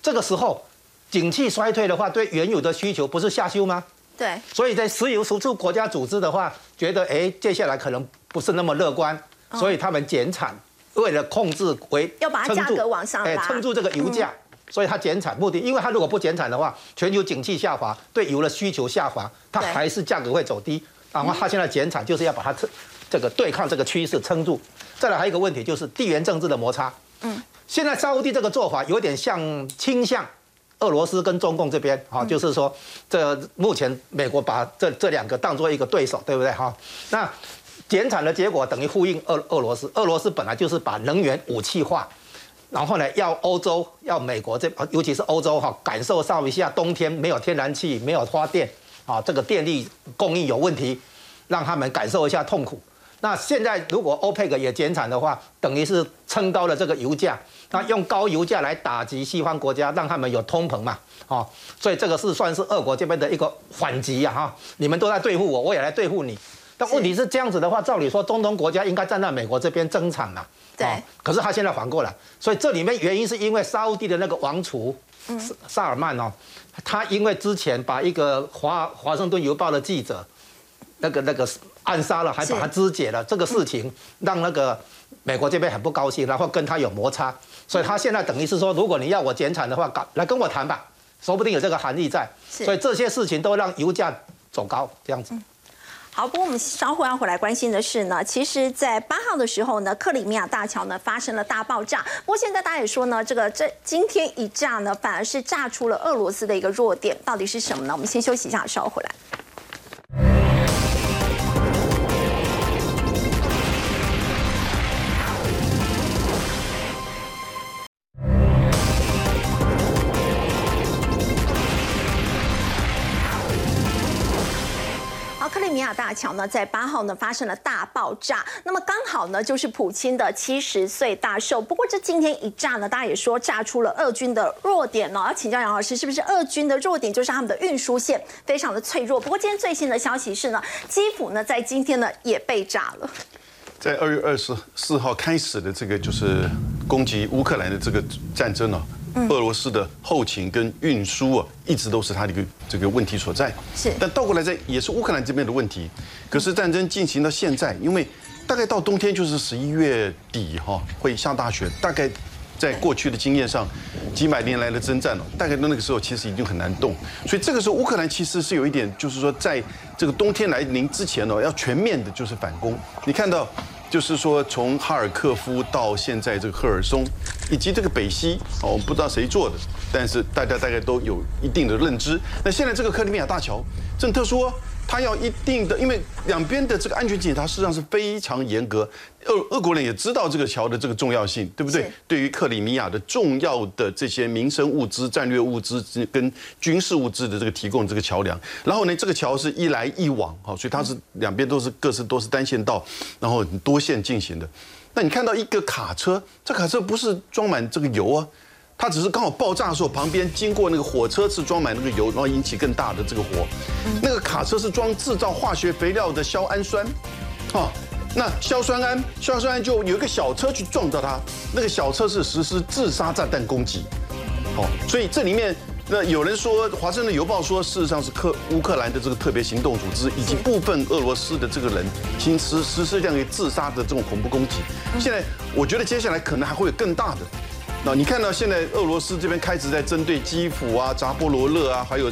这个时候，景气衰退的话，对原有的需求不是下修吗？对，所以在石油输出国家组织的话，觉得哎，接下来可能不是那么乐观，所以他们减产，为了控制为要把它价格往上拉，撑住这个油价，所以它减产目的，因为它如果不减产的话，全球景气下滑，对油的需求下滑，它还是价格会走低。然后它现在减产就是要把它撑，这个对抗这个趋势撑住。再来还有一个问题就是地缘政治的摩擦。嗯，现在沙地这个做法有点像倾向。俄罗斯跟中共这边啊，就是说，这目前美国把这这两个当做一个对手，对不对哈？那减产的结果等于呼应俄俄罗斯，俄罗斯本来就是把能源武器化，然后呢，要欧洲要美国这，尤其是欧洲哈，感受上一下冬天没有天然气，没有发电啊，这个电力供应有问题，让他们感受一下痛苦。那现在如果欧佩克也减产的话，等于是撑高了这个油价，那用高油价来打击西方国家，让他们有通膨嘛，哦，所以这个是算是俄国这边的一个反击呀，哈，你们都在对付我，我也来对付你。但问题是这样子的话，照理说中东国家应该站在美国这边增产嘛，对。可是他现在反过来，所以这里面原因是因为沙地的那个王储，萨尔曼哦，他因为之前把一个华华盛顿邮报的记者，那个那个。暗杀了，还把他肢解了，这个事情让那个美国这边很不高兴，然后跟他有摩擦，所以他现在等于是说，如果你要我减产的话，来跟我谈吧，说不定有这个含义在。所以这些事情都让油价走高，这样子。好，不过我们稍后要回来关心的是呢，其实，在八号的时候呢，克里米亚大桥呢发生了大爆炸。不过现在大家也说呢，这个这今天一炸呢，反而是炸出了俄罗斯的一个弱点，到底是什么呢？我们先休息一下，稍后回来。大桥呢，在八号呢发生了大爆炸，那么刚好呢就是普京的七十岁大寿。不过这今天一炸呢，大家也说炸出了俄军的弱点呢。要请教杨老师，是不是俄军的弱点就是他们的运输线非常的脆弱？不过今天最新的消息是呢，基辅呢在今天呢也被炸了。在二月二十四号开始的这个就是攻击乌克兰的这个战争呢。俄罗斯的后勤跟运输啊，一直都是它的一个这个问题所在。是，但倒过来在也是乌克兰这边的问题。可是战争进行到现在，因为大概到冬天就是十一月底哈，会下大雪。大概在过去的经验上，几百年来的征战了，大概到那个时候其实已经很难动。所以这个时候乌克兰其实是有一点，就是说在这个冬天来临之前呢，要全面的就是反攻。你看到。就是说，从哈尔科夫到现在这个赫尔松，以及这个北溪，我们不知道谁做的，但是大家大概都有一定的认知。那现在这个克里米亚大桥，正特殊。他要一定的，因为两边的这个安全检查实际上是非常严格。俄俄国人也知道这个桥的这个重要性，对不对？对于克里米亚的重要的这些民生物资、战略物资跟军事物资的这个提供这个桥梁。然后呢，这个桥是一来一往，哈，所以它是两边都是各自都是单线道，然后多线进行的。那你看到一个卡车，这卡车不是装满这个油啊？它只是刚好爆炸的时候，旁边经过那个火车是装满那个油，然后引起更大的这个火。那个卡车是装制造化学肥料的硝氨酸，哦，那硝酸铵，硝酸铵就有一个小车去撞到它，那个小车是实施自杀炸弹攻击，哦，所以这里面那有人说，华盛顿邮报说，事实上是克乌克兰的这个特别行动组织以及部分俄罗斯的这个人，其实实施这样一个自杀的这种恐怖攻击。现在我觉得接下来可能还会有更大的。那你看到现在俄罗斯这边开始在针对基辅啊、扎波罗热啊，还有